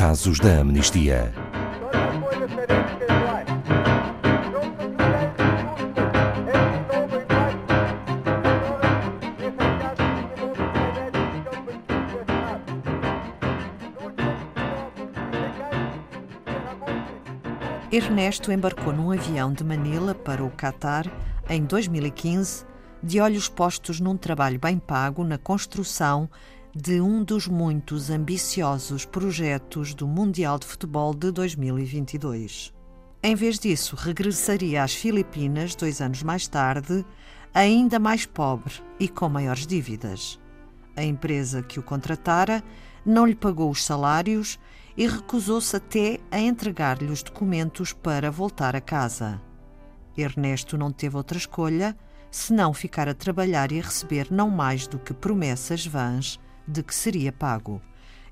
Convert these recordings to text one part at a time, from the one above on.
casos da amnistia. Ernesto embarcou num avião de Manila para o Catar em 2015, de olhos postos num trabalho bem pago na construção de um dos muitos ambiciosos projetos do Mundial de Futebol de 2022. Em vez disso, regressaria às Filipinas dois anos mais tarde, ainda mais pobre e com maiores dívidas. A empresa que o contratara não lhe pagou os salários e recusou-se até a entregar-lhe os documentos para voltar a casa. Ernesto não teve outra escolha senão ficar a trabalhar e receber não mais do que promessas vãs de que seria pago.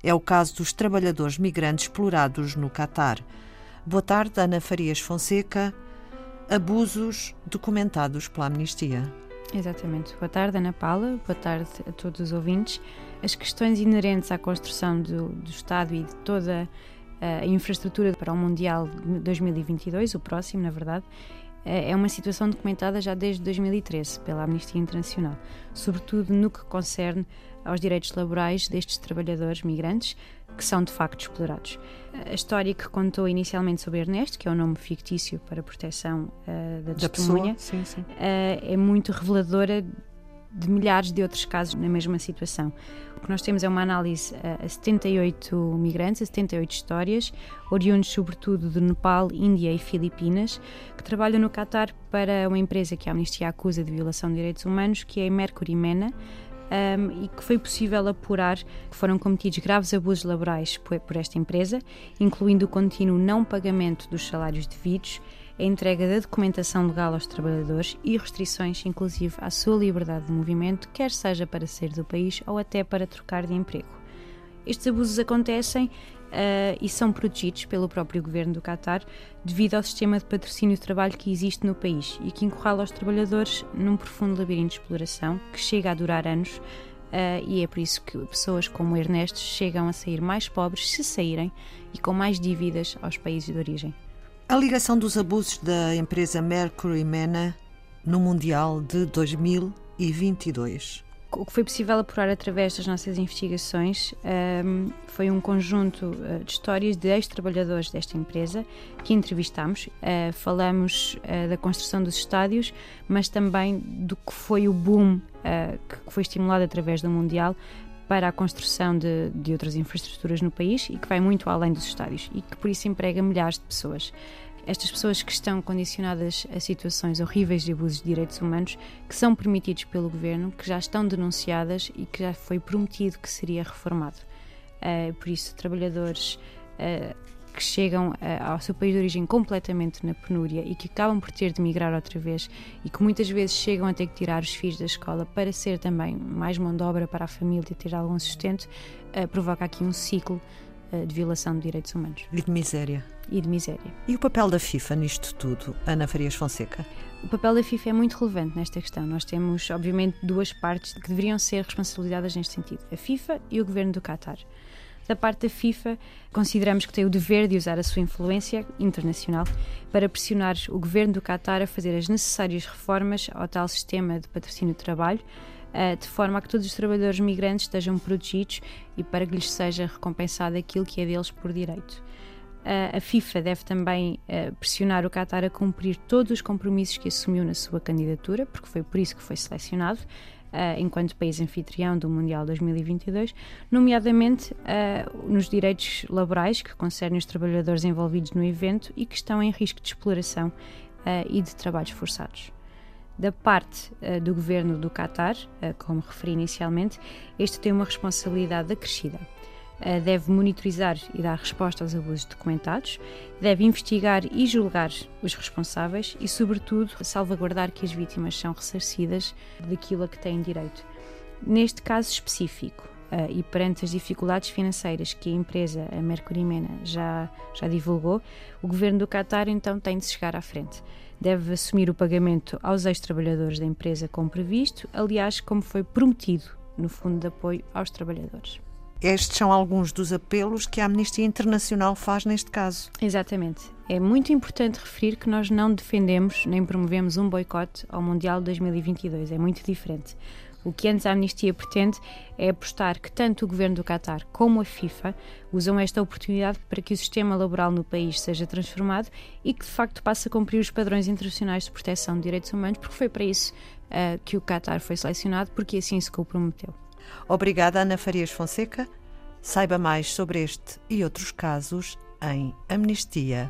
É o caso dos trabalhadores migrantes explorados no Catar. Boa tarde, Ana Farias Fonseca. Abusos documentados pela Amnistia. Exatamente. Boa tarde, Ana Paula. Boa tarde a todos os ouvintes. As questões inerentes à construção do, do Estado e de toda a infraestrutura para o Mundial de 2022, o próximo, na verdade, é, é uma situação documentada já desde 2013 pela Amnistia Internacional, sobretudo no que concerne aos direitos laborais destes trabalhadores migrantes que são de facto explorados. A história que contou inicialmente sobre Ernesto, que é o um nome fictício para proteção uh, da, da testemunha, sim, sim. Uh, é muito reveladora de milhares de outros casos na mesma situação. O que nós temos é uma análise a 78 migrantes, a 78 histórias, oriundos sobretudo do Nepal, Índia e Filipinas, que trabalham no Catar para uma empresa que a Amnistia acusa de violação de direitos humanos, que é a Mercury Mena, um, e que foi possível apurar que foram cometidos graves abusos laborais por, por esta empresa, incluindo o contínuo não pagamento dos salários devidos, a entrega da documentação legal aos trabalhadores e restrições, inclusive, à sua liberdade de movimento, quer seja para sair do país ou até para trocar de emprego. Estes abusos acontecem uh, e são protegidos pelo próprio governo do Qatar devido ao sistema de patrocínio de trabalho que existe no país e que encurrala os trabalhadores num profundo labirinto de exploração que chega a durar anos uh, e é por isso que pessoas como Ernesto chegam a sair mais pobres se saírem e com mais dívidas aos países de origem. A ligação dos abusos da empresa Mercury Mena no Mundial de 2022 o que foi possível apurar através das nossas investigações um, foi um conjunto uh, de histórias de ex-trabalhadores desta empresa que entrevistámos. Uh, falamos uh, da construção dos estádios, mas também do que foi o boom que foi estimulado através do Mundial para a construção de, de outras infraestruturas no país e que vai muito além dos estádios e que por isso emprega milhares de pessoas estas pessoas que estão condicionadas a situações horríveis de abusos de direitos humanos, que são permitidos pelo governo, que já estão denunciadas e que já foi prometido que seria reformado. Uh, por isso, trabalhadores uh, que chegam uh, ao seu país de origem completamente na penúria e que acabam por ter de migrar outra vez e que muitas vezes chegam a ter que tirar os filhos da escola para ser também mais mão de obra para a família e ter algum sustento, provoca aqui um ciclo de violação de direitos humanos. E de miséria e de miséria. E o papel da FIFA nisto tudo, Ana Farias Fonseca? O papel da FIFA é muito relevante nesta questão. Nós temos, obviamente, duas partes que deveriam ser responsabilizadas neste sentido: a FIFA e o governo do Qatar. Da parte da FIFA, consideramos que tem o dever de usar a sua influência internacional para pressionar o governo do Qatar a fazer as necessárias reformas ao tal sistema de patrocínio de trabalho, eh, de forma a que todos os trabalhadores migrantes estejam protegidos e para que lhes seja recompensado aquilo que é deles por direito a FIFA deve também pressionar o Qatar a cumprir todos os compromissos que assumiu na sua candidatura, porque foi por isso que foi selecionado. Uh, enquanto país anfitrião do Mundial 2022, nomeadamente uh, nos direitos laborais que concernem os trabalhadores envolvidos no evento e que estão em risco de exploração uh, e de trabalhos forçados. Da parte do governo do Qatar, como referi inicialmente, este tem uma responsabilidade acrescida eh, deve monitorizar e dar resposta aos abusos documentados, deve investigar e julgar os responsáveis e, sobretudo, salvaguardar que as vítimas são ressarcidas daquilo a que têm direito. Neste caso específico, Uh, e perante as dificuldades financeiras que a empresa, a Mercury Mena, já, já divulgou, o governo do Qatar então tem de chegar à frente. Deve assumir o pagamento aos ex-trabalhadores da empresa como previsto, aliás, como foi prometido no Fundo de Apoio aos Trabalhadores. Estes são alguns dos apelos que a Amnistia Internacional faz neste caso. Exatamente. É muito importante referir que nós não defendemos nem promovemos um boicote ao Mundial de 2022. É muito diferente. O que antes a Amnistia pretende é apostar que tanto o governo do Qatar como a FIFA usam esta oportunidade para que o sistema laboral no país seja transformado e que de facto passe a cumprir os padrões internacionais de proteção de direitos humanos, porque foi para isso uh, que o Qatar foi selecionado, porque assim se comprometeu. Obrigada, Ana Farias Fonseca. Saiba mais sobre este e outros casos em amnistia.pt.